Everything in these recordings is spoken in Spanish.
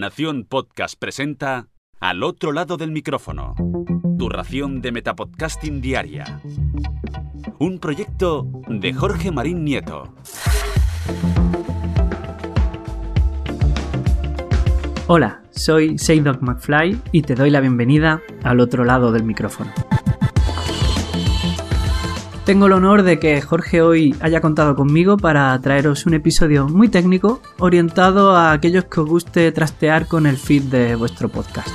Nación Podcast presenta Al otro lado del micrófono. Tu ración de Metapodcasting Diaria. Un proyecto de Jorge Marín Nieto. Hola, soy Seydog McFly y te doy la bienvenida al otro lado del micrófono. Tengo el honor de que Jorge hoy haya contado conmigo para traeros un episodio muy técnico orientado a aquellos que os guste trastear con el feed de vuestro podcast.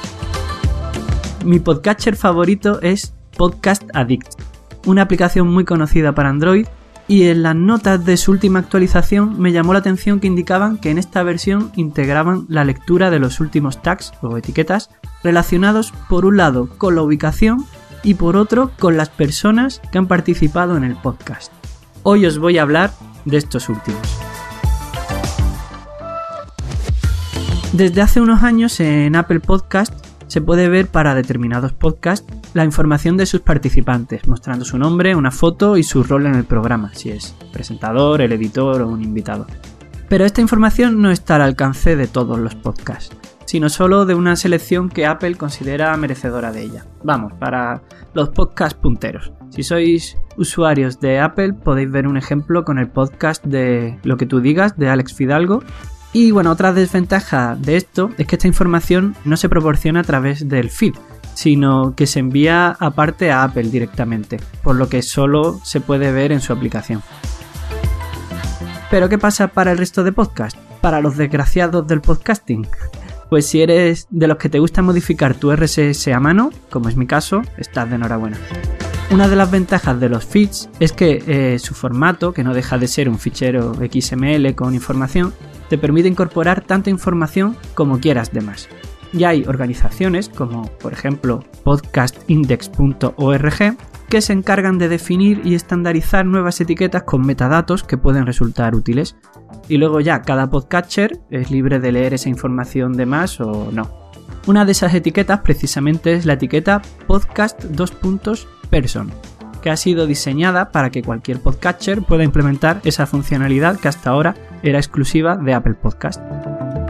Mi podcatcher favorito es Podcast Addict, una aplicación muy conocida para Android y en las notas de su última actualización me llamó la atención que indicaban que en esta versión integraban la lectura de los últimos tags o etiquetas relacionados por un lado con la ubicación y por otro con las personas que han participado en el podcast. Hoy os voy a hablar de estos últimos. Desde hace unos años en Apple Podcast se puede ver para determinados podcasts la información de sus participantes, mostrando su nombre, una foto y su rol en el programa, si es presentador, el editor o un invitado. Pero esta información no está al alcance de todos los podcasts sino solo de una selección que Apple considera merecedora de ella. Vamos, para los podcast punteros. Si sois usuarios de Apple podéis ver un ejemplo con el podcast de Lo que tú digas de Alex Fidalgo. Y bueno, otra desventaja de esto es que esta información no se proporciona a través del feed, sino que se envía aparte a Apple directamente, por lo que solo se puede ver en su aplicación. Pero ¿qué pasa para el resto de podcasts? Para los desgraciados del podcasting. Pues si eres de los que te gusta modificar tu RSS a mano, como es mi caso, estás de enhorabuena. Una de las ventajas de los feeds es que eh, su formato, que no deja de ser un fichero XML con información, te permite incorporar tanta información como quieras de más. Y hay organizaciones como por ejemplo podcastindex.org que se encargan de definir y estandarizar nuevas etiquetas con metadatos que pueden resultar útiles. Y luego ya cada podcatcher es libre de leer esa información de más o no. Una de esas etiquetas precisamente es la etiqueta podcast 2.person, que ha sido diseñada para que cualquier podcatcher pueda implementar esa funcionalidad que hasta ahora era exclusiva de Apple Podcast.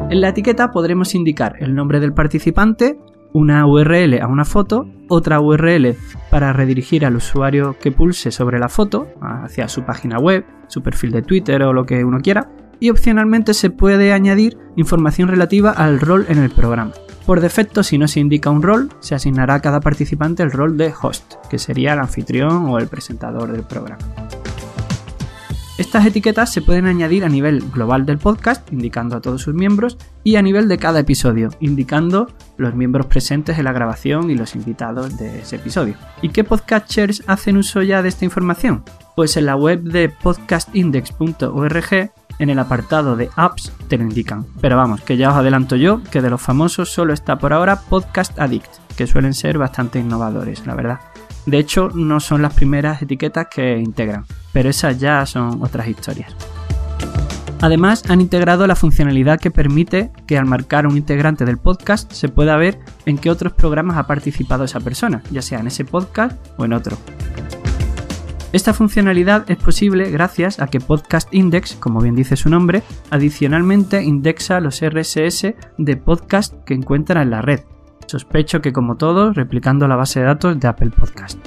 En la etiqueta podremos indicar el nombre del participante, una URL a una foto, otra URL para redirigir al usuario que pulse sobre la foto hacia su página web, su perfil de Twitter o lo que uno quiera, y opcionalmente se puede añadir información relativa al rol en el programa. Por defecto, si no se indica un rol, se asignará a cada participante el rol de host, que sería el anfitrión o el presentador del programa. Estas etiquetas se pueden añadir a nivel global del podcast, indicando a todos sus miembros, y a nivel de cada episodio, indicando los miembros presentes en la grabación y los invitados de ese episodio. ¿Y qué podcasters hacen uso ya de esta información? Pues en la web de podcastindex.org en el apartado de apps te lo indican. Pero vamos, que ya os adelanto yo que de los famosos solo está por ahora Podcast Addict, que suelen ser bastante innovadores, la verdad. De hecho, no son las primeras etiquetas que integran, pero esas ya son otras historias. Además, han integrado la funcionalidad que permite que al marcar un integrante del podcast se pueda ver en qué otros programas ha participado esa persona, ya sea en ese podcast o en otro. Esta funcionalidad es posible gracias a que Podcast Index, como bien dice su nombre, adicionalmente indexa los RSS de podcast que encuentra en la red, Sospecho que como todos, replicando la base de datos de Apple Podcast.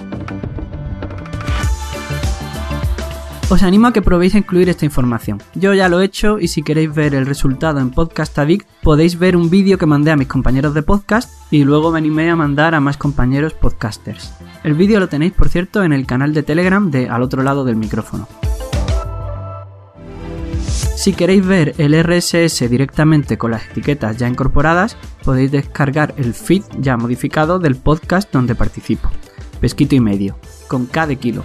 Os animo a que probéis a incluir esta información. Yo ya lo he hecho y si queréis ver el resultado en Podcast Addict podéis ver un vídeo que mandé a mis compañeros de podcast y luego me animé a mandar a más compañeros podcasters. El vídeo lo tenéis por cierto en el canal de Telegram de Al otro lado del micrófono. Si queréis ver el RSS directamente con las etiquetas ya incorporadas, podéis descargar el feed ya modificado del podcast donde participo, Pesquito y medio, con K de kilo.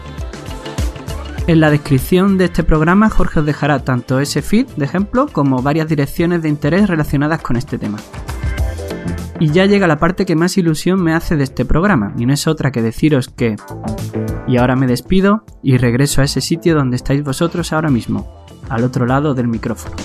En la descripción de este programa Jorge os dejará tanto ese feed de ejemplo como varias direcciones de interés relacionadas con este tema. Y ya llega la parte que más ilusión me hace de este programa, y no es otra que deciros que... Y ahora me despido y regreso a ese sitio donde estáis vosotros ahora mismo, al otro lado del micrófono.